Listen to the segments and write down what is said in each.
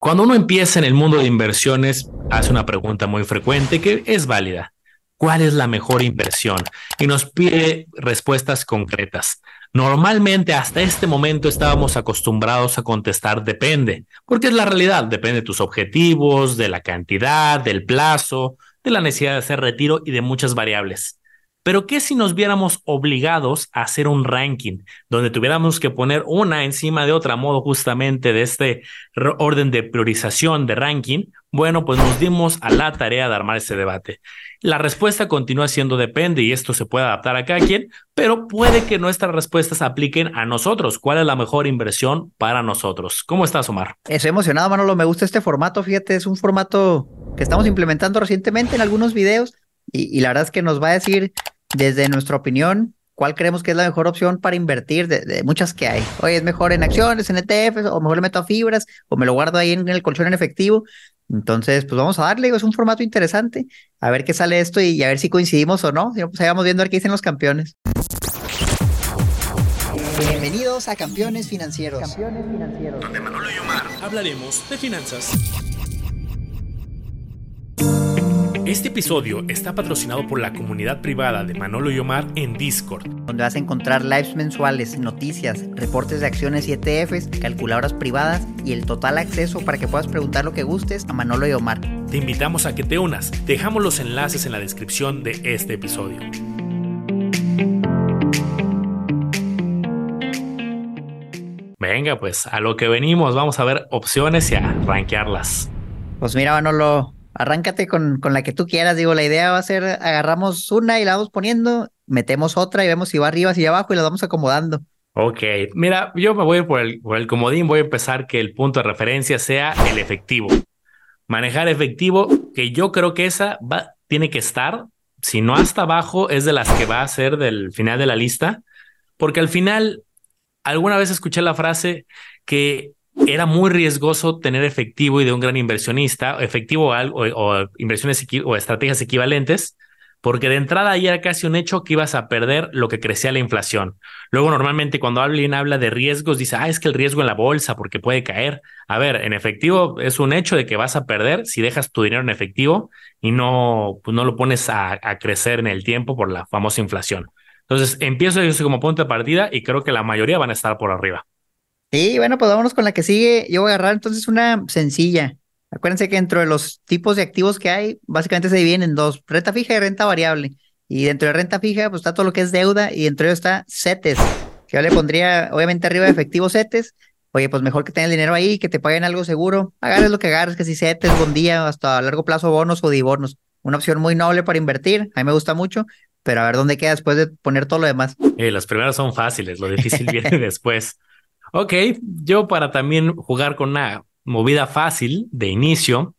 Cuando uno empieza en el mundo de inversiones, hace una pregunta muy frecuente que es válida. ¿Cuál es la mejor inversión? Y nos pide respuestas concretas. Normalmente hasta este momento estábamos acostumbrados a contestar depende, porque es la realidad, depende de tus objetivos, de la cantidad, del plazo, de la necesidad de hacer retiro y de muchas variables. Pero ¿qué si nos viéramos obligados a hacer un ranking donde tuviéramos que poner una encima de otra modo justamente de este orden de priorización de ranking? Bueno, pues nos dimos a la tarea de armar ese debate. La respuesta continúa siendo depende y esto se puede adaptar a cada quien, pero puede que nuestras respuestas apliquen a nosotros. ¿Cuál es la mejor inversión para nosotros? ¿Cómo estás, Omar? Estoy emocionado, Manolo. Me gusta este formato. Fíjate, es un formato que estamos implementando recientemente en algunos videos y, la verdad es que nos va a decir desde nuestra opinión cuál creemos que es la mejor opción para invertir de, muchas que hay. Oye, es mejor en acciones, en ETFs, o mejor le meto a fibras, o me lo guardo ahí en, el colchón en efectivo. Entonces, pues vamos a darle, es un formato interesante, a ver qué sale esto y, a ver si coincidimos o no. Pues ahí vamos viendo a ver qué dicen los campeones. Bienvenidos a Campeones Financieros. Campeones Financieros. Donde Manolo y Omar hablaremos de finanzas. Este episodio está patrocinado por la comunidad privada de Manolo y Omar en Discord, donde vas a encontrar lives mensuales, noticias, reportes de acciones y ETFs, calculadoras privadas y el total acceso para que puedas preguntar lo que gustes a Manolo y Omar. Te invitamos a que te unas. Dejamos los enlaces en la descripción de este episodio. Venga, pues a lo que venimos, vamos a ver opciones y a rankearlas. Pues mira, Manolo, arráncate con, con la que tú quieras. Digo, la idea va a ser, agarramos una y la vamos poniendo, metemos otra y vemos si va arriba, si va abajo y la vamos acomodando. Ok, mira, yo me voy por el, por el comodín, voy a empezar que el punto de referencia sea el efectivo. Manejar efectivo, que yo creo que esa va, tiene que estar, si no hasta abajo, es de las que va a ser del final de la lista, porque al final, alguna vez escuché la frase que era muy riesgoso tener efectivo y de un gran inversionista, efectivo o, inversiones o estrategias equivalentes, porque de entrada ya era casi un hecho que ibas a perder lo que crecía la inflación. Luego, normalmente cuando alguien habla de riesgos, dice, ah, es que el riesgo en la bolsa porque puede caer. A ver, en efectivo es un hecho de que vas a perder si dejas tu dinero en efectivo y no, pues no lo pones a, a crecer en el tiempo por la famosa inflación. Entonces, empiezo yo como punto de partida y creo que la mayoría van a estar por arriba. Sí, bueno, pues vámonos con la que sigue. Yo voy a agarrar entonces una sencilla. Acuérdense que dentro de los tipos de activos que hay, básicamente se dividen en dos, renta fija y renta variable. Y dentro de renta fija, pues está todo lo que es deuda y dentro de ello está CETES, que yo le pondría, obviamente, arriba de efectivo CETES. Oye, pues mejor que tengas el dinero ahí, que te paguen algo seguro. Agarres lo que agarres, que si CETES, día, hasta a largo plazo bonos o dibonos. Una opción muy noble para invertir, a mí me gusta mucho, pero a ver dónde queda después de poner todo lo demás. Eh, las primeras son fáciles, lo difícil viene después. Ok, yo para también jugar con una movida fácil de inicio,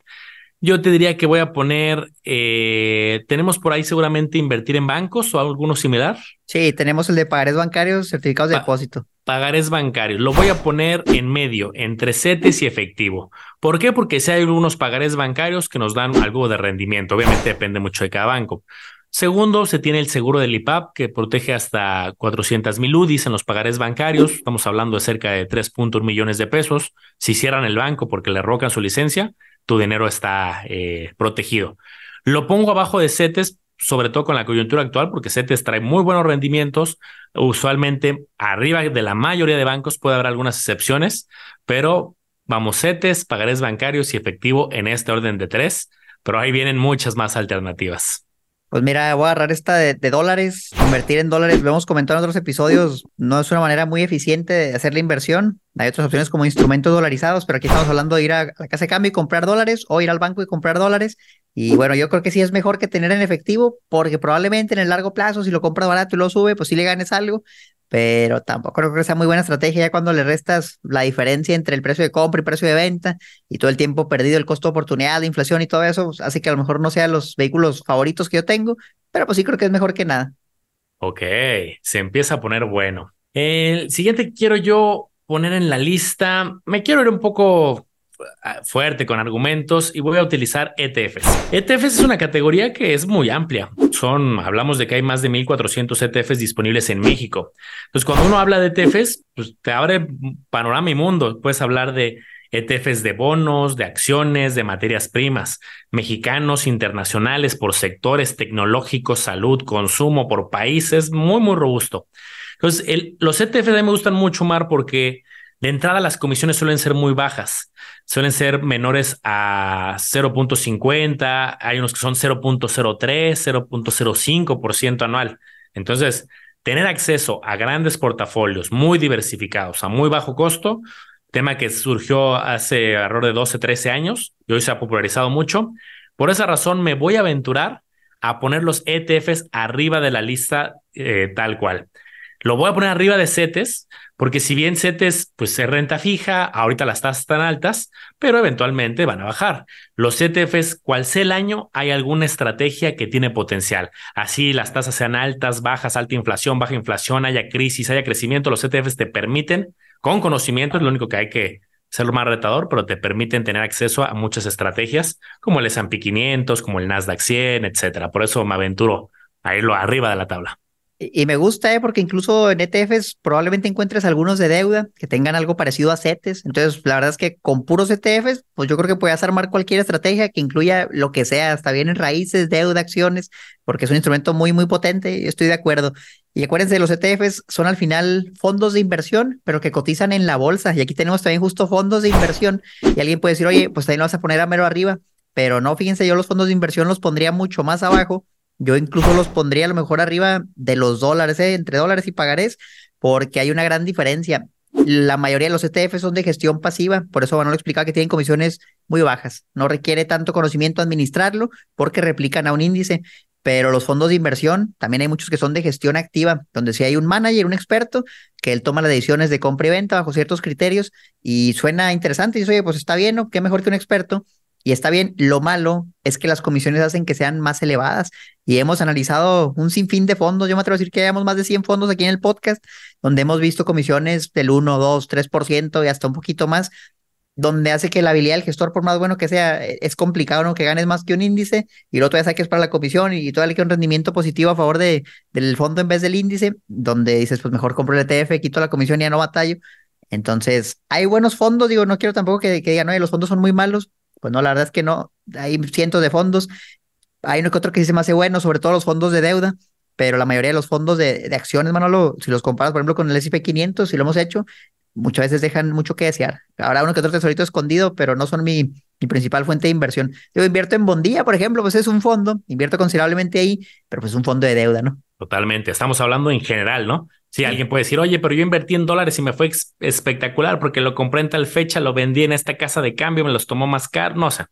yo te diría que voy a poner, eh, tenemos por ahí seguramente invertir en bancos o alguno similar. Sí, tenemos el de pagares bancarios, certificados de depósito. Pagares bancarios, lo voy a poner en medio, entre CETES y efectivo. ¿Por qué? Porque si hay algunos pagares bancarios que nos dan algo de rendimiento, obviamente depende mucho de cada banco. Segundo, se tiene el seguro del IPAP que protege hasta 400 mil UDIs en los pagares bancarios. Estamos hablando de cerca de 3.1 millones de pesos. Si cierran el banco porque le rocan su licencia, tu dinero está eh, protegido. Lo pongo abajo de CETES, sobre todo con la coyuntura actual, porque CETES trae muy buenos rendimientos. Usualmente arriba de la mayoría de bancos puede haber algunas excepciones, pero vamos, CETES, pagares bancarios y efectivo en este orden de tres, pero ahí vienen muchas más alternativas. Pues mira, voy a agarrar esta de, dólares, invertir en dólares. Lo hemos comentado en otros episodios, no es una manera muy eficiente de hacer la inversión. Hay otras opciones como instrumentos dolarizados, pero aquí estamos hablando de ir a la casa de cambio y comprar dólares o ir al banco y comprar dólares. Y bueno, yo creo que sí es mejor que tener en efectivo, porque probablemente en el largo plazo, si lo compras barato y lo sube, pues sí le ganes algo pero tampoco creo que sea muy buena estrategia ya cuando le restas la diferencia entre el precio de compra y precio de venta y todo el tiempo perdido el costo de oportunidad, de inflación y todo eso, pues, hace que a lo mejor no sean los vehículos favoritos que yo tengo, pero pues sí creo que es mejor que nada. Ok, se empieza a poner bueno. El siguiente quiero yo poner en la lista, me quiero ir un poco fuerte con argumentos y voy a utilizar ETFs. ETFs es una categoría que es muy amplia. Son, hablamos de que hay más de 1400 ETFs disponibles en México. Entonces, cuando uno habla de ETFs, pues te abre panorama y mundo. Puedes hablar de ETFs de bonos, de acciones, de materias primas, mexicanos, internacionales, por sectores tecnológicos, salud, consumo, por países, muy, muy robusto. Entonces, los ETFs me gustan mucho, Mar, porque de entrada las comisiones suelen ser muy bajas, suelen ser menores a 0.50, hay unos que son 0.03, 0.05% anual. Entonces, tener acceso a grandes portafolios muy diversificados a muy bajo costo, tema que surgió hace alrededor de 12, 13 años y hoy se ha popularizado mucho. Por esa razón me voy a aventurar a poner los ETFs arriba de la lista eh, tal cual. Lo voy a poner arriba de CETES, porque si bien CETES pues es renta fija, ahorita las tasas están altas, pero eventualmente van a bajar. Los ETFs, cual sea el año, hay alguna estrategia que tiene potencial. Así las tasas sean altas, bajas, alta inflación, baja inflación, haya crisis, haya crecimiento, los ETFs te permiten, con conocimiento, es lo único que hay que ser más retador, pero te permiten tener acceso a muchas estrategias como el S&P 500, como el Nasdaq 100, etcétera. Por eso me aventuro a irlo arriba de la tabla. Y me gusta, ¿eh? porque incluso en ETFs probablemente encuentres algunos de deuda que tengan algo parecido a CETES. Entonces, la verdad es que con puros ETFs, pues yo creo que puedes armar cualquier estrategia que incluya lo que sea, hasta bien en raíces, deuda, acciones, porque es un instrumento muy, muy potente estoy de acuerdo. Y acuérdense, los ETFs son al final fondos de inversión, pero que cotizan en la bolsa. Y aquí tenemos también justo fondos de inversión. Y alguien puede decir, oye, pues también lo vas a poner a mero arriba. Pero no, fíjense, yo los fondos de inversión los pondría mucho más abajo yo incluso los pondría a lo mejor arriba de los dólares, ¿eh? entre dólares y pagarés, porque hay una gran diferencia. La mayoría de los ETF son de gestión pasiva, por eso lo explicaba que tienen comisiones muy bajas. No requiere tanto conocimiento administrarlo porque replican a un índice, pero los fondos de inversión también hay muchos que son de gestión activa, donde si hay un manager, un experto, que él toma las decisiones de compra y venta bajo ciertos criterios y suena interesante y dice, oye, pues está bien, ¿no? Qué mejor que un experto y está bien, lo malo es que las comisiones hacen que sean más elevadas y hemos analizado un sinfín de fondos, yo me atrevo a decir que hayamos más de 100 fondos aquí en el podcast, donde hemos visto comisiones del 1, 2, 3% y hasta un poquito más, donde hace que la habilidad del gestor, por más bueno que sea, e, es complicado, ¿no? Que ganes más que un índice y lo otro ya que es para la comisión y todavía que un rendimiento positivo a favor de, del fondo en vez del índice, donde dices, pues mejor compro el ETF, quito la comisión y ya no batallo. Entonces, hay buenos fondos, digo, no quiero tampoco que, que digan, no, los fondos son muy malos, pues no, la verdad es que no. Hay cientos de fondos. Hay uno que otro que sí se me hace bueno, sobre todo los fondos de deuda, pero la mayoría de los fondos de, de acciones, Manolo, si los comparas, por ejemplo, con el S&P 500, si lo hemos hecho, muchas veces dejan mucho que desear. Habrá uno que otro tesorito escondido, pero no son mi, principal fuente de inversión. Yo invierto en Bondía, por ejemplo, pues es un fondo, invierto considerablemente ahí, pero pues es un fondo de deuda, ¿no? Totalmente. Estamos hablando en general, ¿no? Sí, alguien puede decir, oye, pero yo invertí en dólares y me fue espectacular porque lo compré en tal fecha, lo vendí en esta casa de cambio, me los tomó más caro, no sé.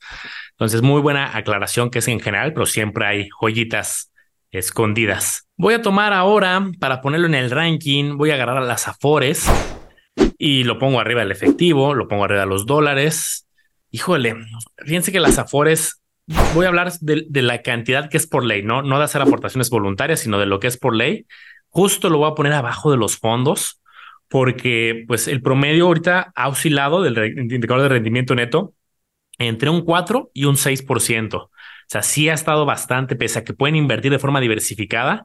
entonces, muy buena aclaración que es en general, pero siempre hay joyitas escondidas. Voy a tomar ahora, para ponerlo en el ranking, voy a agarrar las Afores y lo pongo arriba del efectivo, lo pongo arriba de los dólares. Híjole, fíjense que las Afores, voy a hablar de, de la cantidad que es por ley, ¿no? No de hacer aportaciones voluntarias, sino de lo que es por ley. Justo lo voy a poner abajo de los fondos porque pues el promedio ahorita ha oscilado del indicador de rendimiento neto entre un 4 y un 6%. O sea, sí ha estado bastante, pese a que pueden invertir de forma diversificada,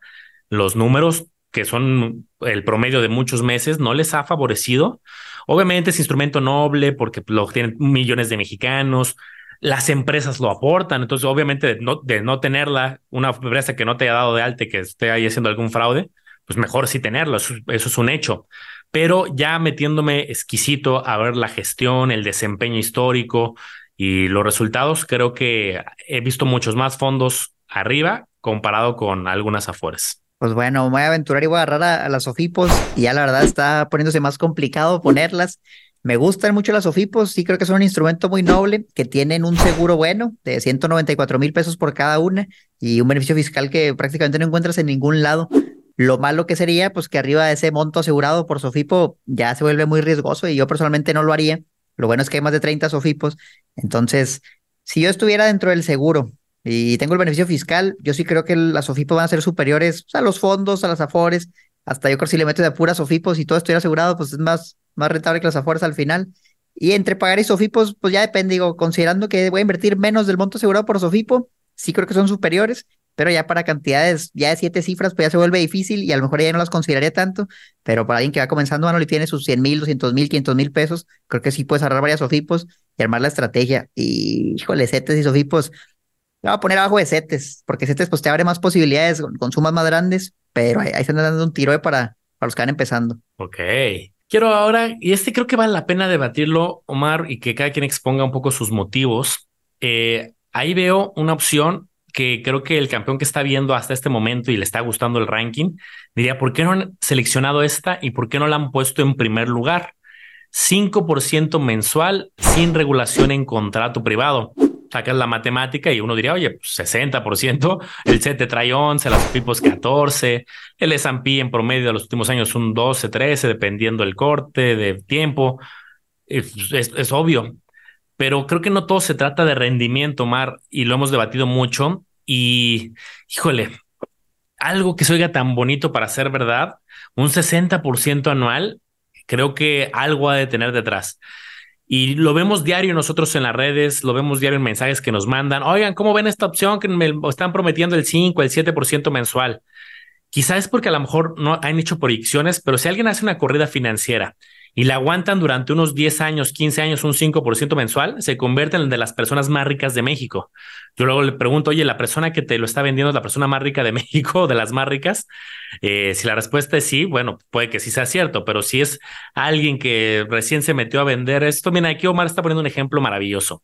los números que son el promedio de muchos meses no les ha favorecido. Obviamente es instrumento noble porque lo tienen millones de mexicanos, las empresas lo aportan, entonces obviamente de no, de no tenerla, una empresa que no te haya dado de alta que esté ahí haciendo algún fraude, pues mejor sí tenerlo, eso, es un hecho. Pero ya metiéndome exquisito a ver la gestión, el desempeño histórico y los resultados, creo que he visto muchos más fondos arriba comparado con algunas afueras. Pues bueno, voy a aventurar y voy a agarrar a, las OFIPOS y ya la verdad está poniéndose más complicado ponerlas. Me gustan mucho las OFIPOS, sí creo que son un instrumento muy noble, que tienen un seguro bueno de 194 mil pesos por cada una y un beneficio fiscal que prácticamente no encuentras en ningún lado. Lo malo que sería, pues que arriba de ese monto asegurado por Sofipo ya se vuelve muy riesgoso y yo personalmente no lo haría. Lo bueno es que hay más de 30 Sofipos. Entonces, si yo estuviera dentro del seguro y tengo el beneficio fiscal, yo sí creo que las Sofipos van a ser superiores a los fondos, a las Afores. Hasta yo creo que si le meto de puras Sofipos y todo estuviera asegurado, pues es más, más rentable que las Afores al final. Y entre pagar y Sofipos, pues ya depende, digo, considerando que voy a invertir menos del monto asegurado por Sofipo, sí creo que son superiores pero ya para cantidades ya de siete cifras, pues ya se vuelve difícil y a lo mejor ya no las consideraría tanto, pero para alguien que va comenzando, Manuel, y tiene sus 100 mil, 200 mil, 500 mil pesos, creo que sí puedes agarrar varias sofipos y armar la estrategia. Y, híjole, CETES y sofipos, le voy a poner abajo de CETES, porque CETES pues te abre más posibilidades con, sumas más grandes, pero ahí, ahí dando un tiro para, para los que van empezando. Ok. Quiero ahora, y este creo que vale la pena debatirlo, Omar, y que cada quien exponga un poco sus motivos. Eh, ahí veo una opción que creo que el campeón que está viendo hasta este momento y le está gustando el ranking, diría, ¿por qué no han seleccionado esta y por qué no la han puesto en primer lugar? 5% mensual sin regulación en contrato privado. Sacas la matemática y uno diría, oye, 60%, pues, el CT trae 11, las PIPOS 14, el S&P en promedio de los últimos años un 12, 13, dependiendo del corte, de tiempo. es obvio, pero creo que no todo se trata de rendimiento, Mar, y lo hemos debatido mucho. Y, híjole, algo que se oiga tan bonito para ser verdad, un 60% anual, creo que algo ha de tener detrás. Y lo vemos diario nosotros en las redes, lo vemos diario en mensajes que nos mandan. Oigan, ¿cómo ven esta opción que me están prometiendo el 5, el 7% mensual? Quizás es porque a lo mejor no han hecho proyecciones, pero si alguien hace una corrida financiera y la aguantan durante unos 10 años, 15 años, un 5% mensual, se convierten en de las personas más ricas de México. Yo luego le pregunto, oye, la persona que te lo está vendiendo es la persona más rica de México o de las más ricas. Eh, si la respuesta es sí, bueno, puede que sí sea cierto, pero si es alguien que recién se metió a vender esto, mira, aquí Omar está poniendo un ejemplo maravilloso.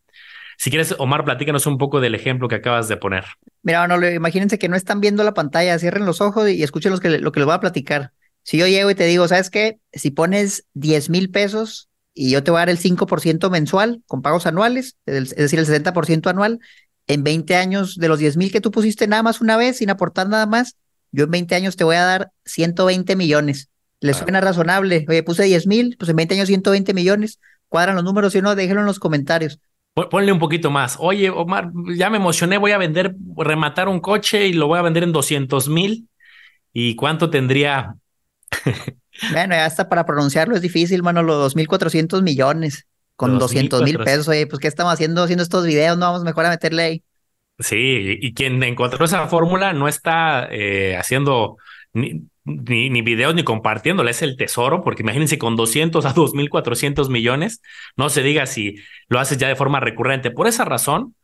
Si quieres, Omar, platícanos un poco del ejemplo que acabas de poner. Mira, no, imagínense que no están viendo la pantalla, cierren los ojos y escuchen lo que, lo que les voy a platicar. Si yo llego y te digo, ¿sabes qué? Si pones 10 mil pesos y yo te voy a dar el 5% mensual con pagos anuales, es decir, el 60% anual, en 20 años de los 10 mil que tú pusiste nada más una vez, sin aportar nada más, yo en 20 años te voy a dar 120 millones. ¿Les suena razonable? Oye, puse 10 mil, pues en 20 años 120 millones. Cuadran los números, si no, déjenlo en los comentarios. Ponle un poquito más. Oye, Omar, ya me emocioné, voy a vender, rematar un coche y lo voy a vender en 200 mil. ¿Y cuánto tendría bueno, ya hasta para pronunciarlo es difícil, mano, los 2.400 millones con 200 mil pesos. Oye, pues, ¿qué estamos haciendo haciendo estos videos? No vamos mejor a meterle ahí. Sí, y quien encontró esa fórmula no está eh, haciendo ni, ni, ni, videos ni compartiéndola, es el tesoro, porque imagínense con 200 a 2.400 millones, no se diga si lo haces ya de forma recurrente. Por esa razón,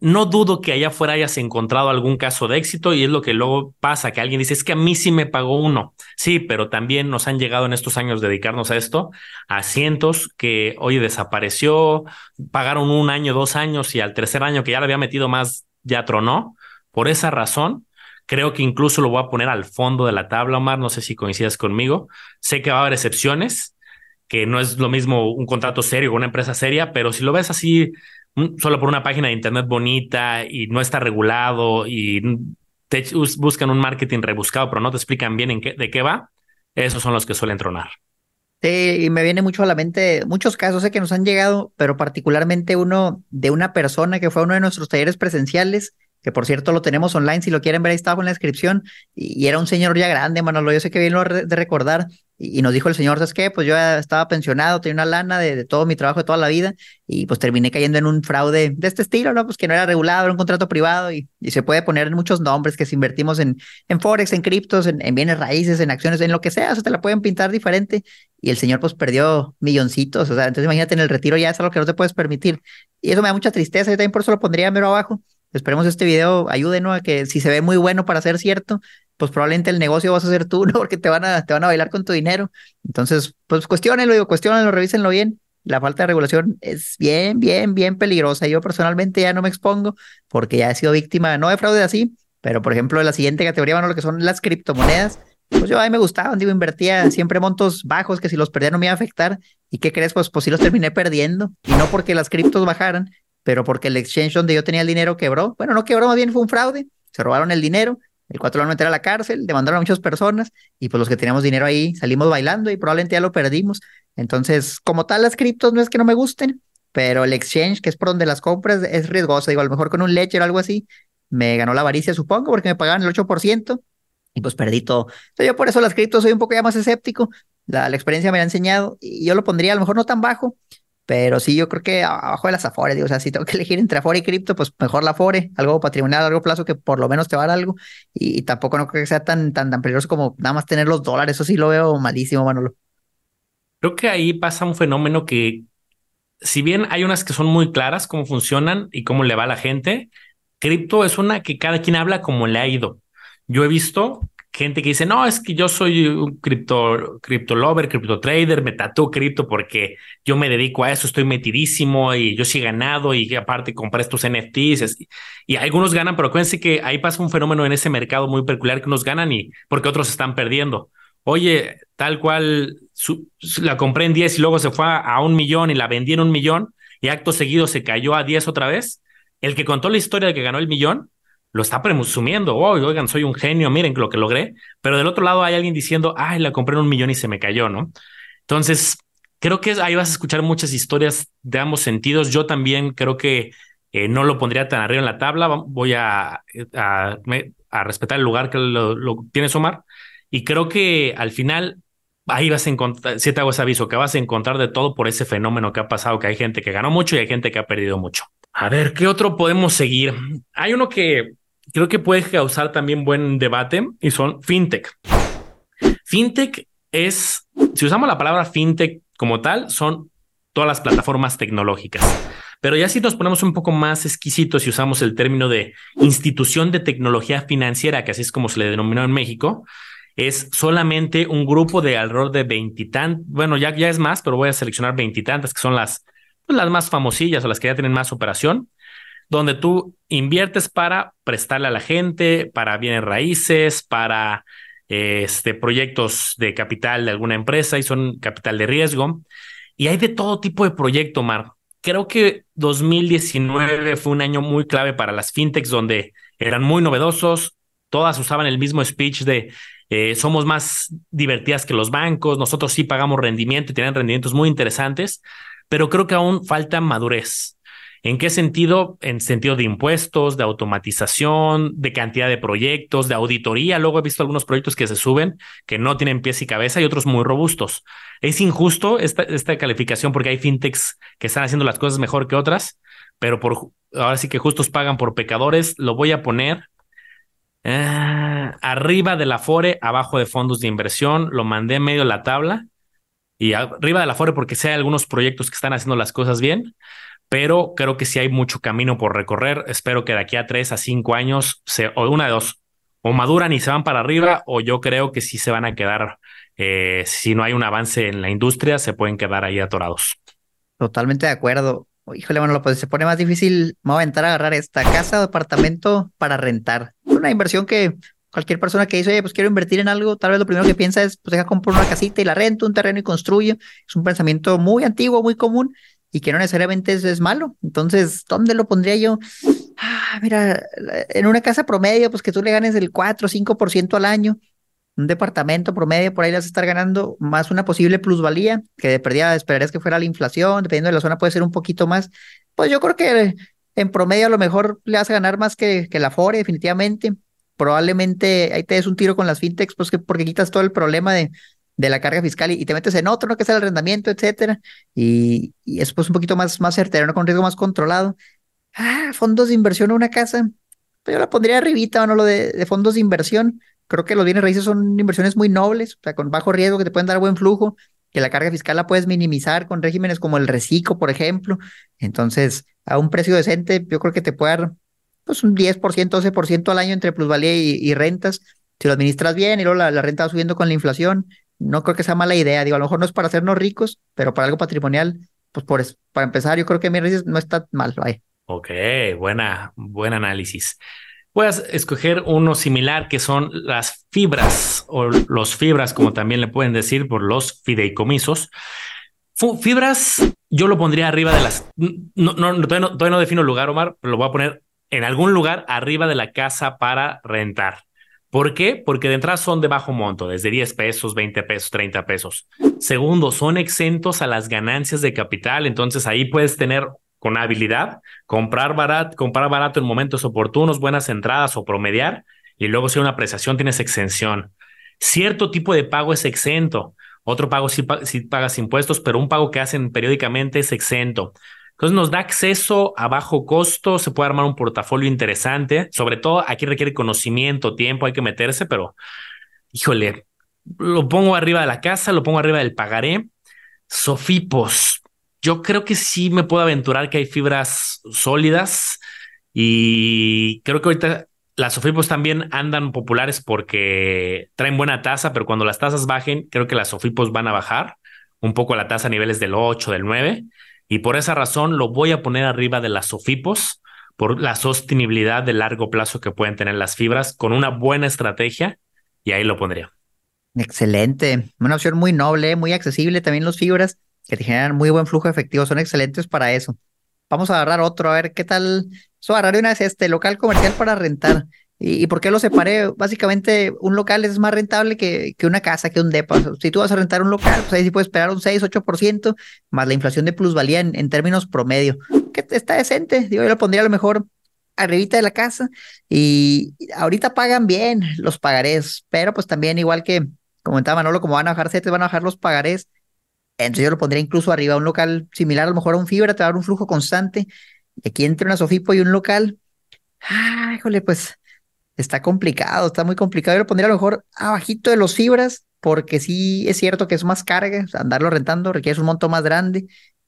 no dudo que allá afuera hayas encontrado algún caso de éxito y es lo que luego pasa, que alguien dice, es que a mí sí me pagó uno. Sí, pero también nos han llegado en estos años dedicarnos a esto, a cientos que, hoy desapareció, pagaron un año, dos años y al tercer año que ya le había metido más, ya tronó. Por esa razón, creo que incluso lo voy a poner al fondo de la tabla, Omar, no sé si coincidas conmigo. Sé que va a haber excepciones, que no es lo mismo un contrato serio con una empresa seria, pero si lo ves así solo por una página de internet bonita y no está regulado y te buscan un marketing rebuscado, pero no te explican bien en qué, de qué va, esos son los que suelen tronar. Sí, y me viene mucho a la mente muchos casos que nos han llegado, pero particularmente uno de una persona que fue a uno de nuestros talleres presenciales que por cierto lo tenemos online, si lo quieren ver ahí está en la descripción, y, era un señor ya grande, Manolo, yo sé que bien lo de recordar, y, nos dijo el señor, ¿sabes qué? Pues yo estaba pensionado, tenía una lana de, todo mi trabajo de toda la vida, y pues terminé cayendo en un fraude de este estilo, ¿no? Pues que no era regulado, era un contrato privado, y, se puede poner en muchos nombres, que si invertimos en, en Forex, en criptos, en, bienes raíces, en acciones, en lo que sea, o te la pueden pintar diferente, y el señor pues perdió milloncitos, o sea, entonces imagínate en el retiro ya es algo que no te puedes permitir, y eso me da mucha tristeza, yo también por eso lo pondría mero abajo, Esperemos este video ayude, ¿no? A que si se ve muy bueno para ser cierto, pues probablemente el negocio vas a hacer tú, ¿no? Porque te van a, te van a bailar con tu dinero. Entonces, pues cuestionenlo, digo, cuestionenlo, revísenlo bien. La falta de regulación es bien, bien, bien peligrosa. Yo personalmente ya no me expongo porque ya he sido víctima, no de fraude así, pero por ejemplo, la siguiente categoría, bueno, lo que son las criptomonedas, pues yo a mí me gustaban, digo, invertía siempre montos bajos que si los perdía no me iba a afectar. ¿Y qué crees? Pues, pues sí los terminé perdiendo. Y no porque las criptos bajaran, pero porque el exchange donde yo tenía el dinero quebró. Bueno, no quebró, más bien fue un fraude. Se robaron el dinero, el cuatro lo van a a la cárcel, demandaron a muchas personas y pues los que teníamos dinero ahí salimos bailando y probablemente ya lo perdimos. Entonces, como tal, las criptos no es que no me gusten, pero el exchange, que es por donde las compras, es riesgoso. Digo, a lo mejor con un ledger o algo así, me ganó la avaricia, supongo, porque me pagaban el 8% y pues perdí todo. Entonces, yo por eso las criptos soy un poco ya más escéptico. La, la experiencia me ha enseñado y yo lo pondría a lo mejor no tan bajo, Pero sí, yo creo que abajo de las Afore, digo, o sea, si tengo que elegir entre Afore y cripto, pues mejor la Afore, algo patrimonial a largo plazo que por lo menos te va a dar algo. Y, tampoco no creo que sea tan, tan, tan peligroso como nada más tener los dólares. Eso sí lo veo malísimo, Manolo. Creo que ahí pasa un fenómeno que, si bien hay unas que son muy claras cómo funcionan y cómo le va a la gente, cripto es una que cada quien habla como le ha ido. Yo he visto gente que dice, no, es que yo soy un cripto, cripto lover, cripto trader, me tatúo cripto porque yo me dedico a eso, estoy metidísimo y yo sí he ganado y aparte compré estos NFTs y algunos ganan, pero acuérdense que ahí pasa un fenómeno en ese mercado muy peculiar que unos ganan y porque otros están perdiendo. Oye, tal cual la compré en 10 y luego se fue a, un millón y la vendí en un millón y acto seguido se cayó a 10 otra vez. El que contó la historia de que ganó el millón lo está presumiendo. Oh, oigan, soy un genio, miren lo que logré. Pero del otro lado hay alguien diciendo, ay, la compré en un millón y se me cayó, ¿no? Entonces, creo que ahí vas a escuchar muchas historias de ambos sentidos. Yo también creo que eh, no lo pondría tan arriba en la tabla. Voy a, respetar el lugar que lo, lo tiene Omar. Y creo que al final ahí vas a encontrar, si te hago ese aviso, que vas a encontrar de todo por ese fenómeno que ha pasado, que hay gente que ganó mucho y hay gente que ha perdido mucho. A ver, ¿qué otro podemos seguir? Hay uno que creo que puede causar también buen debate y son fintech. Fintech es, si usamos la palabra fintech como tal, son todas las plataformas tecnológicas. Pero ya si nos ponemos un poco más exquisitos y usamos el término de institución de tecnología financiera, que así es como se le denominó en México, es solamente un grupo de alrededor de veintitantas, bueno, ya, ya es más, pero voy a seleccionar veintitantas, que son las, pues, las más famosillas o las que ya tienen más operación, donde tú inviertes para prestarle a la gente, para bienes raíces, para este, proyectos de capital de alguna empresa y son capital de riesgo. Y hay de todo tipo de proyecto, Mar. Creo que 2019 fue un año muy clave para las fintechs donde eran muy novedosos, todas usaban el mismo speech de eh, somos más divertidas que los bancos, nosotros sí pagamos rendimiento y tienen rendimientos muy interesantes, pero creo que aún falta madurez. ¿En qué sentido? En sentido de impuestos, de automatización, de cantidad de proyectos, de auditoría. Luego he visto algunos proyectos que se suben que no tienen pies y cabeza y otros muy robustos. Es injusto esta, calificación porque hay fintechs que están haciendo las cosas mejor que otras, pero por ahora sí que justos pagan por pecadores. Lo voy a poner eh, arriba de la Fore, abajo de fondos de inversión. Lo mandé en medio de la tabla y arriba de la Fore porque sé algunos proyectos que están haciendo las cosas bien pero creo que sí hay mucho camino por recorrer. Espero que de aquí a tres a cinco años, se, o una de dos, o maduran y se van para arriba, o yo creo que sí se van a quedar, eh, si no hay un avance en la industria, se pueden quedar ahí atorados. Totalmente de acuerdo. Híjole, bueno, pues se pone más difícil, me voy a aventar a agarrar esta casa o departamento para rentar. Una inversión que cualquier persona que dice, oye, pues quiero invertir en algo, tal vez lo primero que piensa es, pues deja comprar una casita y la rento, un terreno y construyo. Es un pensamiento muy antiguo, muy común, y que no necesariamente es, es malo. Entonces, ¿dónde lo pondría yo? Ah, mira, en una casa promedio, pues que tú le ganes el 4 o 5% al año, un departamento promedio, por ahí vas a estar ganando más una posible plusvalía, que de perdida esperarías que fuera la inflación, dependiendo de la zona puede ser un poquito más. Pues yo creo que en promedio a lo mejor le vas a ganar más que, que la FORE, definitivamente. Probablemente ahí te des un tiro con las fintechs, pues que porque quitas todo el problema de de la carga fiscal y, te metes en otro, ¿no? Que es el arrendamiento, etcétera. Y, y es pues un poquito más, más certero, ¿no? Con riesgo más controlado. Ah, fondos de inversión a una casa. Pues yo la pondría arribita, ¿no? Lo de, fondos de inversión. Creo que los bienes raíces son inversiones muy nobles, o sea, con bajo riesgo que te pueden dar buen flujo, que la carga fiscal la puedes minimizar con regímenes como el reciclo, por ejemplo. Entonces, a un precio decente, yo creo que te puede dar pues un 10%, 12% al año entre plusvalía y, rentas. Si lo administras bien y luego la, renta va subiendo con la inflación, no creo que sea mala idea. Digo, a lo mejor no es para hacernos ricos, pero para algo patrimonial, pues por para empezar, yo creo que mi no está mal. Vaya. Ok, buena, buen análisis. Puedes escoger uno similar que son las fibras o los fibras, como también le pueden decir por los fideicomisos. Fibras, yo lo pondría arriba de las. No, no, todavía, no, todavía no defino lugar, Omar, pero lo voy a poner en algún lugar arriba de la casa para rentar. ¿Por qué? Porque de entrada son de bajo monto, desde 10 pesos, 20 pesos, 30 pesos. Segundo, son exentos a las ganancias de capital, entonces ahí puedes tener con habilidad comprar barato, comprar barato en momentos oportunos, buenas entradas o promediar, y luego si hay una apreciación tienes exención. Cierto tipo de pago es exento. otro pago sí, sí pagas impuestos, pero un pago que hacen periódicamente es exento. Entonces nos da acceso a bajo costo, se puede armar un portafolio interesante, sobre todo aquí requiere conocimiento, tiempo, hay que meterse, pero híjole, lo pongo arriba de la casa, lo pongo arriba del pagaré. Sofipos, yo creo que sí me puedo aventurar que hay fibras sólidas y creo que ahorita las Sofipos también andan populares porque traen buena tasa, pero cuando las tasas bajen, creo que las Sofipos van a bajar un poco la tasa a niveles del 8, del 9 y por esa razón lo voy a poner arriba de las SOFIPOS por la sostenibilidad de largo plazo que pueden tener las fibras con una buena estrategia y ahí lo pondría. Excelente, una opción muy noble, muy accesible también los fibras que te generan muy buen flujo efectivo, son excelentes para eso. Vamos a agarrar otro, a ver qué tal. So, agarrar una vez este local comercial para rentar. ¿Y, por qué lo separé? Básicamente, un local es más rentable que, que una casa, que un depa. si tú vas a rentar un local, pues ahí sí puedes esperar un 6, 8%, más la inflación de plusvalía en, en términos promedio, que está decente. Digo, yo lo pondría a lo mejor arribita de la casa y ahorita pagan bien los pagarés, pero pues también igual que comentaba Manolo, como van a bajar CETES, van a bajar los pagarés. Entonces yo lo pondría incluso arriba, un local similar a lo mejor a un fibra, te va a dar un flujo constante. Y aquí entre una Sofipo y un local, ah, híjole, pues está complicado, está muy complicado. Yo lo pondría a lo mejor abajito de los fibras, porque sí es cierto que es más carga, andarlo rentando requiere un monto más grande.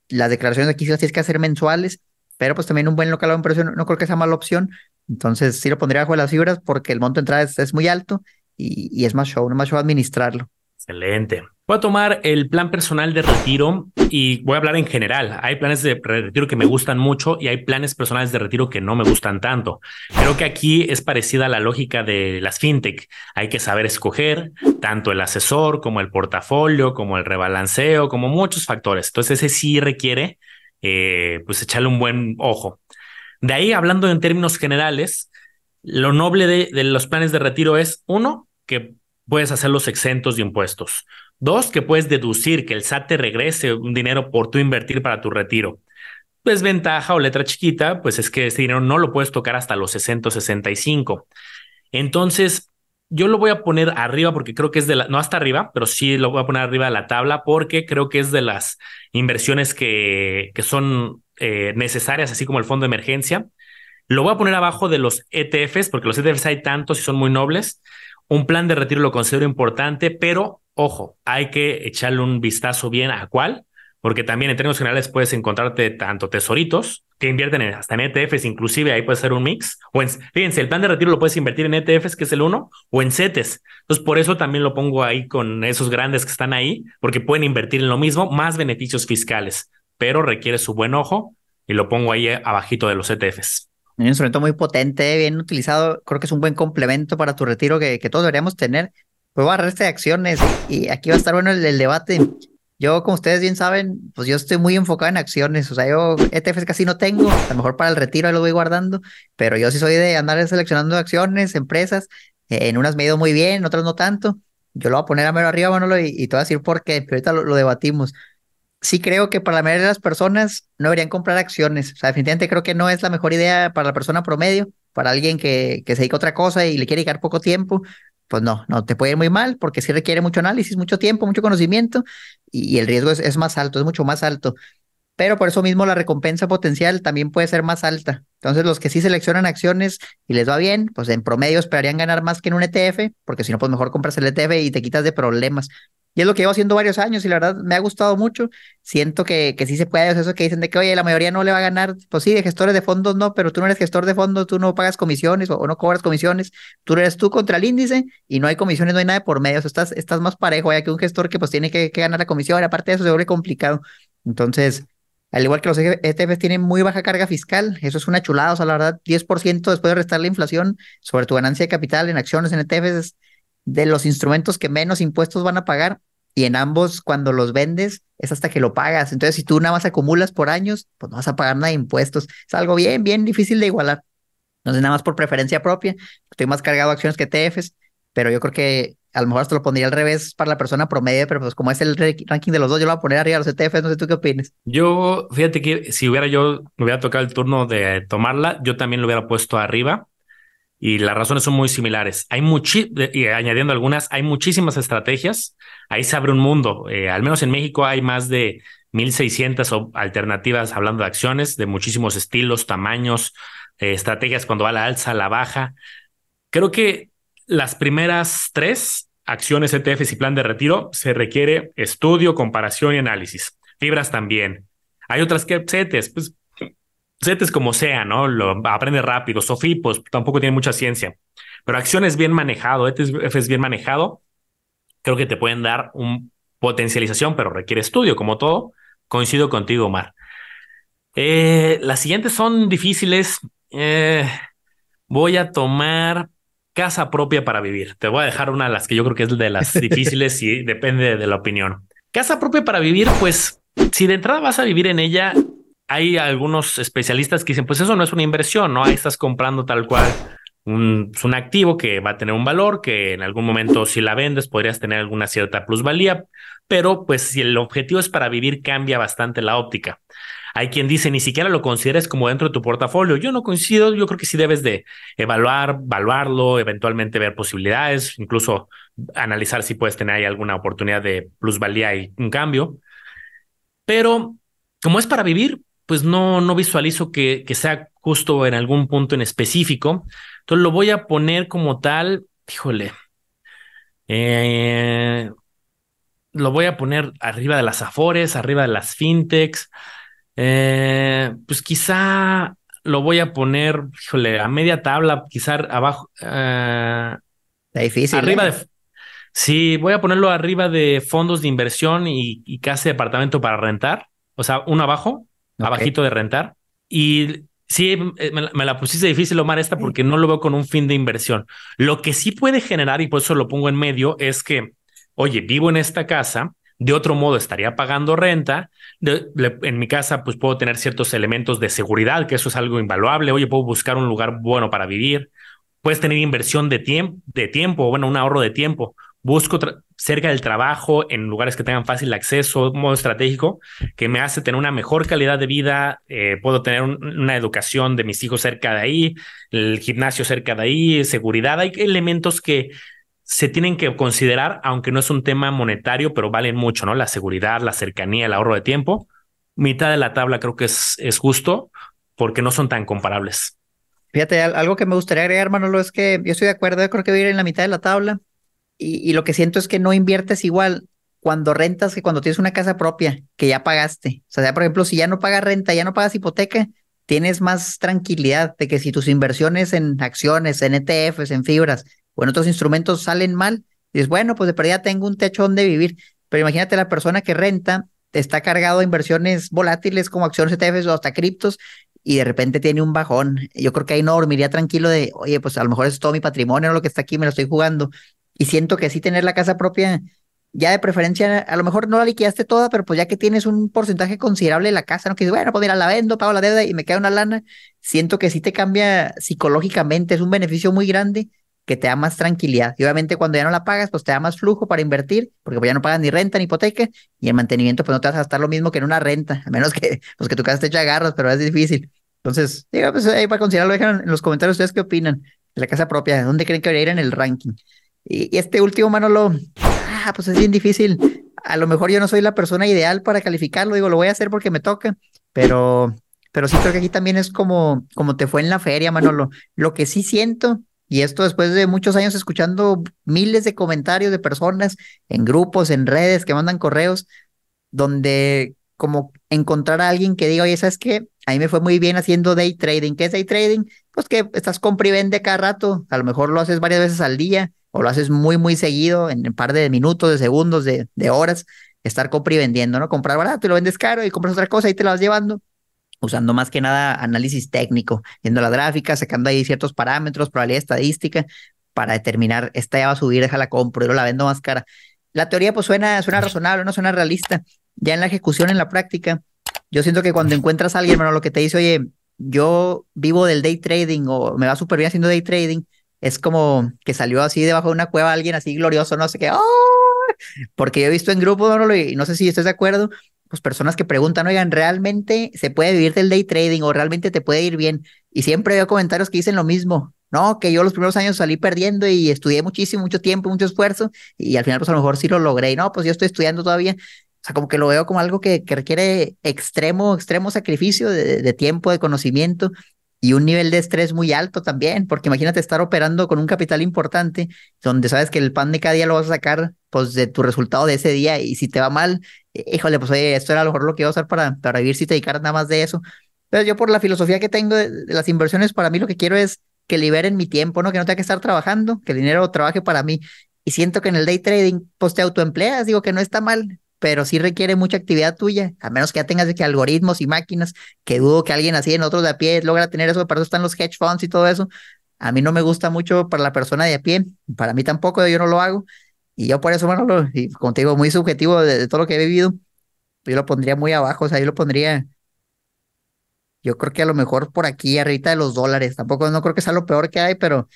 Las declaraciones aquí sí las tienes que hacer mensuales, pero pues también un buen local un precio no, creo que sea mala opción. Entonces sí lo pondría bajo de las fibras porque el monto de entrada es, muy alto y, y, es más show, no más show administrarlo. Excelente. Voy a tomar el plan personal de retiro y voy a hablar en general. Hay planes de retiro que me gustan mucho y hay planes personales de retiro que no me gustan tanto. Creo que aquí es parecida a la lógica de las fintech. Hay que saber escoger tanto el asesor como el portafolio, como el rebalanceo, como muchos factores. Entonces ese sí requiere eh, pues echarle un buen ojo. De ahí, hablando en términos generales, lo noble de, de los planes de retiro es, uno, que puedes hacerlos exentos de impuestos. Dos, que puedes deducir que el SAT te regrese un dinero por tu invertir para tu retiro. Desventaja o letra chiquita, pues es que ese dinero no lo puedes tocar hasta los 665. Entonces, yo lo voy a poner arriba porque creo que es de la, no hasta arriba, pero sí lo voy a poner arriba de la tabla porque creo que es de las inversiones que, que son eh, necesarias, así como el fondo de emergencia. Lo voy a poner abajo de los ETFs porque los ETFs hay tantos y son muy nobles. Un plan de retiro lo considero importante, pero ojo, hay que echarle un vistazo bien a cuál, porque también en términos generales puedes encontrarte tanto tesoritos que invierten hasta en ETFs, inclusive ahí puede ser un mix. O en, fíjense, el plan de retiro lo puedes invertir en ETFs, que es el uno, o en CETES. Entonces, por eso también lo pongo ahí con esos grandes que están ahí, porque pueden invertir en lo mismo, más beneficios fiscales, pero requiere su buen ojo y lo pongo ahí abajito de los ETFs. Un instrumento muy potente, bien utilizado. Creo que es un buen complemento para tu retiro que, todos deberíamos tener. Pues va a de acciones y aquí va a estar bueno el, debate. Yo, como ustedes bien saben, pues yo estoy muy enfocado en acciones. O sea, yo ETFs casi no tengo. A lo mejor para el retiro ahí lo voy guardando. Pero yo sí soy de andar seleccionando acciones, empresas. En unas me he ido muy bien, en otras no tanto. Yo lo voy a poner a mero arriba, Manolo, y, y te voy a decir por qué. Pero ahorita lo debatimos sí creo que para la mayoría de las personas no deberían comprar acciones. O sea, definitivamente creo que no es la mejor idea para la persona promedio, para alguien que, que se dedica a otra cosa y le quiere dedicar poco tiempo. Pues no, no te puede ir muy mal porque sí requiere mucho análisis, mucho tiempo, mucho conocimiento y, el riesgo es, es más alto, es mucho más alto. Pero por eso mismo la recompensa potencial también puede ser más alta. Entonces, los que sí seleccionan acciones y les va bien, pues en promedio esperarían ganar más que en un ETF, porque si no, pues mejor compras el ETF y te quitas de problemas. Y es lo que llevo haciendo varios años y la verdad me ha gustado mucho. Siento que, que sí se puede, eso que dicen de que, oye, la mayoría no le va a ganar. Pues sí, de gestores de fondos no, pero tú no eres gestor de fondos, tú no pagas comisiones o, no cobras comisiones. Tú eres tú contra el índice y no hay comisiones, no hay nada por medio. O sea, estás, estás más parejo ya que un gestor que pues tiene que, que ganar la comisión. Aparte de eso se vuelve complicado. Entonces, al igual que los ETFs tienen muy baja carga fiscal, eso es una chulada. O sea, la verdad, 10% después de restar la inflación sobre tu ganancia de capital en acciones, en ETFs es de los instrumentos que menos impuestos van a pagar y en ambos cuando los vendes es hasta que lo pagas. Entonces, si tú nada más acumulas por años, pues no vas a pagar nada de impuestos. Es algo bien, bien difícil de igualar. Entonces, nada más por preferencia propia, estoy más cargado de acciones que TFs, pero yo creo que a lo mejor hasta lo pondría al revés para la persona promedio, pero pues como es el ranking de los dos, yo lo voy a poner arriba de los ETFs, no sé tú qué opinas. Yo, fíjate que si hubiera yo, me hubiera tocado el turno de tomarla, yo también lo hubiera puesto arriba y las razones son muy similares. Hay y añadiendo algunas, hay muchísimas estrategias. Ahí se abre un mundo. Eh, al menos en México hay más de 1600 alternativas hablando de acciones de muchísimos estilos, tamaños, eh, estrategias cuando va a la alza, a la baja. Creo que las primeras tres acciones, ETFs y plan de retiro se requiere estudio, comparación y análisis. Fibras también. Hay otras que CETES, pues CETES como sea, ¿no? Lo aprende rápido. Sofi, pues tampoco tiene mucha ciencia. Pero acciones bien manejado, ETFs bien manejado, creo que te pueden dar un potencialización, pero requiere estudio, como todo. Coincido contigo, Omar. Eh, las siguientes son difíciles. Eh, voy a tomar casa propia para vivir. Te voy a dejar una de las que yo creo que es de las difíciles y depende de la opinión. Casa propia para vivir, pues si de entrada vas a vivir en ella, hay algunos especialistas que dicen, pues eso no es una inversión, ¿no? Ahí estás comprando tal cual un, un activo que va a tener un valor, que en algún momento si la vendes podrías tener alguna cierta plusvalía, pero pues si el objetivo es para vivir cambia bastante la óptica. Hay quien dice ni siquiera lo consideres como dentro de tu portafolio. Yo no coincido, yo creo que sí debes de evaluar, evaluarlo, eventualmente ver posibilidades, incluso analizar si puedes tener ahí alguna oportunidad de plusvalía y un cambio. Pero como es para vivir, pues no, no visualizo que, que sea justo en algún punto en específico. Entonces lo voy a poner como tal, híjole, eh, lo voy a poner arriba de las Afores, arriba de las fintechs. Eh, pues quizá lo voy a poner, híjole, a media tabla, quizá abajo. Eh, difícil. Arriba ¿eh? de. Sí, voy a ponerlo arriba de fondos de inversión y, y casi departamento para rentar. O sea, uno abajo, abajito de rentar. Y sí, eh, me, la pusiste difícil, Omar, esta, porque no lo veo con un fin de inversión. Lo que sí puede generar, y por eso lo pongo en medio, es que, oye, vivo en esta casa, de otro modo estaría pagando renta. en mi casa, pues puedo tener ciertos elementos de seguridad, que eso es algo invaluable. Oye, puedo buscar un lugar bueno para vivir. Puedes tener inversión de tiempo, de tiempo, bueno, un ahorro de tiempo busco cerca del trabajo, en lugares que tengan fácil acceso, modo estratégico, que me hace tener una mejor calidad de vida, eh, puedo tener una educación de mis hijos cerca de ahí, el gimnasio cerca de ahí, seguridad, hay elementos que se tienen que considerar, aunque no es un tema monetario, pero valen mucho, ¿no? La seguridad, la cercanía, el ahorro de tiempo. Mitad de la tabla creo que es, es justo porque no son tan comparables. Fíjate, algo que me gustaría agregar, Manolo, es que yo estoy de acuerdo, creo que voy ir en la mitad de la tabla y, lo que siento es que no inviertes igual cuando rentas que cuando tienes una casa propia que ya pagaste. O sea, por ejemplo, si ya no pagas renta, ya no pagas hipoteca, tienes más tranquilidad de que si tus inversiones en acciones, en ETFs, en fibras o en otros instrumentos salen mal, dices, bueno, pues de pérdida tengo un techo donde vivir. Pero imagínate la persona que renta, está cargado de inversiones volátiles como acciones ETFs o hasta criptos y de repente tiene un bajón. Yo creo que ahí no dormiría tranquilo de, oye, pues a lo mejor es todo mi patrimonio, lo que está aquí, me lo estoy jugando. Y siento que sí tener la casa propia, ya de preferencia, a lo mejor no la liquidaste toda, pero pues ya que tienes un porcentaje considerable de la casa, ¿no? Que dices, bueno, pues mira, la vendo, pago la deuda y me queda una lana, siento que sí te cambia psicológicamente, es un beneficio muy grande que te da más tranquilidad. Y obviamente cuando ya no la pagas, pues te da más flujo para invertir, porque pues ya no pagas ni renta ni hipoteca, y el mantenimiento pues no te vas a gastar lo mismo que en una renta, a menos que, pues que tu casa te eche agarros, pero es difícil. Entonces, diga, pues ahí para considerarlo, dejan en los comentarios ustedes qué opinan de la casa propia, ¿dónde creen que debería ir en el ranking? Y, este último, Manolo, ah, pues es bien difícil. A lo mejor yo no soy la persona ideal para calificarlo, digo, lo voy a hacer porque me toca, pero, pero sí creo que aquí también es como, como te fue en la feria, Manolo. Lo que sí siento, y esto después de muchos años escuchando miles de comentarios de personas en grupos, en redes que mandan correos, donde como encontrar a alguien que diga, oye, ¿sabes qué? A mí me fue muy bien haciendo day trading. ¿Qué es day trading? Pues que estás compra y vende cada rato, a lo mejor lo haces varias veces al día o lo haces muy, muy seguido, en un par de minutos, de segundos, de, de horas, estar compra y vendiendo, ¿no? Comprar barato y lo vendes caro y compras otra cosa y te la vas llevando, usando más que nada análisis técnico, viendo las gráficas, sacando ahí ciertos parámetros, probabilidad estadística, para determinar, esta ya va a subir, déjala compro, yo la vendo más cara. La teoría pues suena, suena razonable, no suena realista. Ya en la ejecución, en la práctica, yo siento que cuando encuentras a alguien, hermano, lo que te dice, oye, yo vivo del day trading o me va súper bien haciendo day trading, es como que salió así debajo de una cueva alguien así glorioso, no sé qué, porque yo he visto en grupos, no, y no sé si estás de acuerdo, pues personas que preguntan, oigan, ¿realmente se puede vivir del day trading o realmente te puede ir bien? Y siempre veo comentarios que dicen lo mismo, no, que yo los primeros años salí perdiendo y estudié muchísimo, mucho tiempo, mucho esfuerzo y al final pues a lo mejor sí lo logré. Y no, pues yo estoy estudiando todavía. O sea, como que lo veo como algo que, requiere extremo, extremo sacrificio de tiempo, de conocimiento y un nivel de estrés muy alto también, porque imagínate estar operando con un capital importante, donde sabes que el pan de cada día lo vas a sacar pues de tu resultado de ese día y si te va mal, híjole, pues esto era lo mejor lo que iba a usar para, para vivir si te dedicaras nada más de eso. Pero yo por la filosofía que tengo de, las inversiones, para mí lo que quiero es que liberen mi tiempo, ¿no? Que no tenga que estar trabajando, que el dinero trabaje para mí. Y siento que en el day trading, pues te autoempleas, digo que no está mal, pero sí requiere mucha actividad tuya, a menos que ya tengas de que algoritmos y máquinas, que dudo que alguien así en otros de a pie logra tener eso, para eso están los hedge funds y todo eso. A mí no me gusta mucho para la persona de a pie, para mí tampoco, yo no lo hago. Y yo por eso, bueno, digo, muy subjetivo de, todo lo que he vivido, yo lo pondría muy abajo, o sea, yo lo pondría, yo creo que a lo mejor por aquí, arriba de los dólares, tampoco no creo que sea lo peor que hay, pero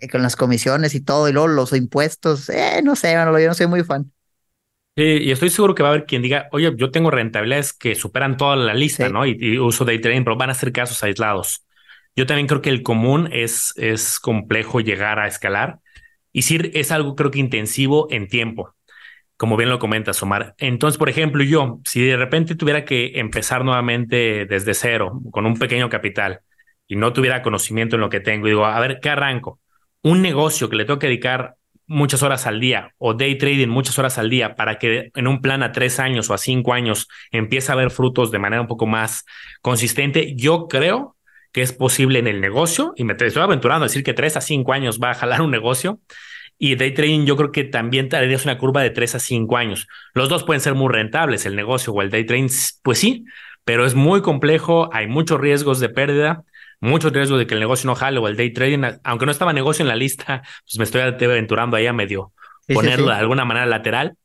eh, con las comisiones y todo, y los impuestos, eh, no sé, bueno, yo no soy muy fan y estoy seguro que va a haber quien diga, oye, yo tengo rentabilidades que superan toda la lista, ¿no? Y, uso day trading, pero van a ser casos aislados. Yo también creo que el común es, es complejo llegar a escalar y sí es algo creo que intensivo en tiempo, como bien lo comentas, Omar. Entonces, por ejemplo, yo, si de repente tuviera que empezar nuevamente desde cero, con un pequeño capital, y no tuviera conocimiento en lo que tengo, digo, a ver, ¿qué arranco? Un negocio que le tengo que dedicar muchas horas al día o day trading muchas horas al día para que en un plan a tres años o a cinco años empiece a ver frutos de manera un poco más consistente, yo creo que es posible en el negocio y me estoy aventurando a decir que tres a cinco años va a jalar un negocio. Y day trading yo creo que también traerías una curva de tres a cinco años. Los dos pueden ser muy rentables, el negocio o el day trading, pues sí, pero es muy complejo, hay muchos riesgos de pérdida mucho riesgo de que el negocio no jale o el day trading, aunque no estaba negocio en la lista, pues me estoy aventurando ahí a medio ponerlo de alguna manera lateral.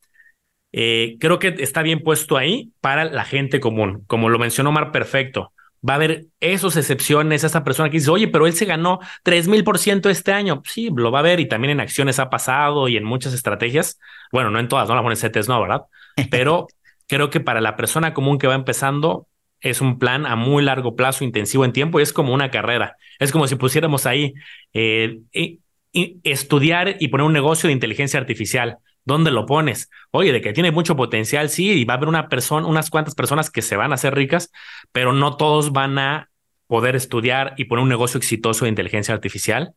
Eh, creo que está bien puesto ahí para la gente común. Como lo mencionó Omar, perfecto. Va a haber esas excepciones, esa persona que dice, oye, pero él se ganó 3000% este año. Sí, lo va a ver y también en acciones ha pasado y en muchas estrategias. Bueno, no en todas, no la ponen CETES, no, ¿verdad? Pero creo que para la persona común que va empezando, es un plan a muy largo plazo, intensivo en tiempo, y es como una carrera. Es como si pusiéramos ahí eh, estudiar y poner un negocio de inteligencia artificial. ¿Dónde lo pones? Oye, de que tiene mucho potencial, sí, y va a haber una persona, unas cuantas personas que se van a hacer ricas, pero no todos van a poder estudiar y poner un negocio exitoso de inteligencia artificial.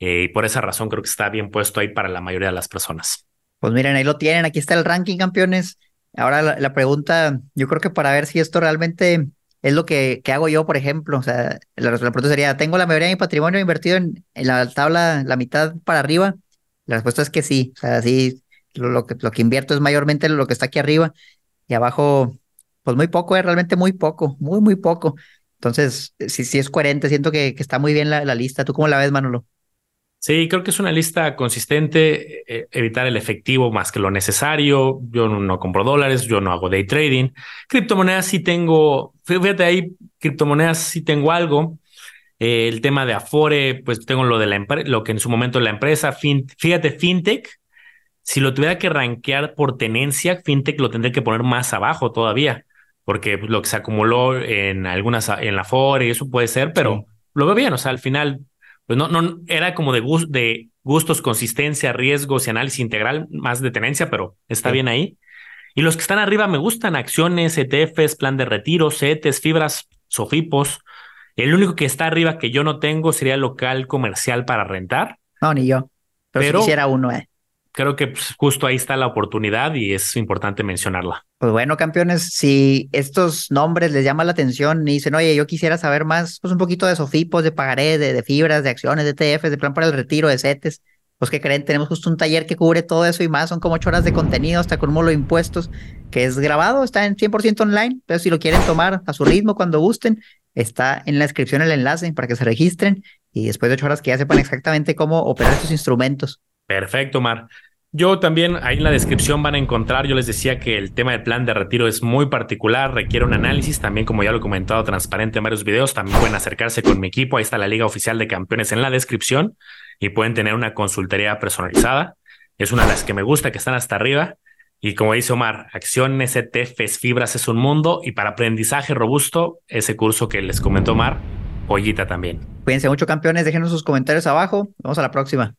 Eh, y por esa razón creo que está bien puesto ahí para la mayoría de las personas. Pues miren, ahí lo tienen, aquí está el ranking, campeones. Ahora la, pregunta, yo creo que para ver si esto realmente es lo que, que hago yo, por ejemplo, o sea, la, pregunta sería, ¿tengo la mayoría de mi patrimonio invertido en, en, la tabla, la mitad para arriba? La respuesta es que sí, o sea, sí, lo, que, lo que invierto es mayormente lo que está aquí arriba y abajo, pues muy poco, es realmente muy poco, muy, muy poco. Entonces, sí, sí es coherente, siento que, que está muy bien la, la lista. ¿Tú cómo la ves, Manolo? Sí, creo que es una lista consistente, eh, evitar el efectivo más que lo necesario. Yo no, compro dólares, yo no hago day trading. Criptomonedas sí tengo, fíjate ahí, criptomonedas sí tengo algo. Eh, el tema de Afore, pues tengo lo de la lo que en su momento la empresa, fíjate, FinTech, si lo tuviera que rankear por tenencia, FinTech lo tendría que poner más abajo todavía, porque lo que se acumuló en algunas, en la Afore y eso puede ser, pero lo veo bien, o sea, al final pues no, no, era como de, de gustos, consistencia, riesgos y análisis integral, más de tenencia, pero está bien ahí. Y los que están arriba me gustan, acciones, ETFs, plan de retiro, CETES, fibras, SOFIPOS. El único que está arriba que yo no tengo sería local comercial para rentar. No, ni yo. Pero, si quisiera uno, eh creo que pues, justo ahí está la oportunidad y es importante mencionarla. Pues bueno, campeones, si estos nombres les llaman la atención y dicen, oye, yo quisiera saber más, pues un poquito de sofipos, de pagaré, de, fibras, de acciones, de ETFs, de plan para el retiro, de CETES, pues que creen, tenemos justo un taller que cubre todo eso y más, son como ocho horas de contenido, hasta con de impuestos, que es grabado, está en 100% online, pero si lo quieren tomar a su ritmo cuando gusten, está en la descripción el enlace para que se registren y después de ocho horas que ya sepan exactamente cómo operar estos instrumentos. Perfecto, Mar. Yo también, ahí en la descripción van a encontrar, yo les decía que el tema del plan de retiro es muy particular, requiere un análisis, también como ya lo he comentado transparente en varios videos, también pueden acercarse con mi equipo, ahí está la Liga Oficial de Campeones en la descripción y pueden tener una consultoría personalizada. Es una de las que me gusta, que están hasta arriba. Y como dice Omar, acciones, ETFs, fibras es un mundo y para aprendizaje robusto, ese curso que les comentó Omar, joyita también. Cuídense mucho, campeones. Déjenos sus comentarios abajo. Vamos a la próxima.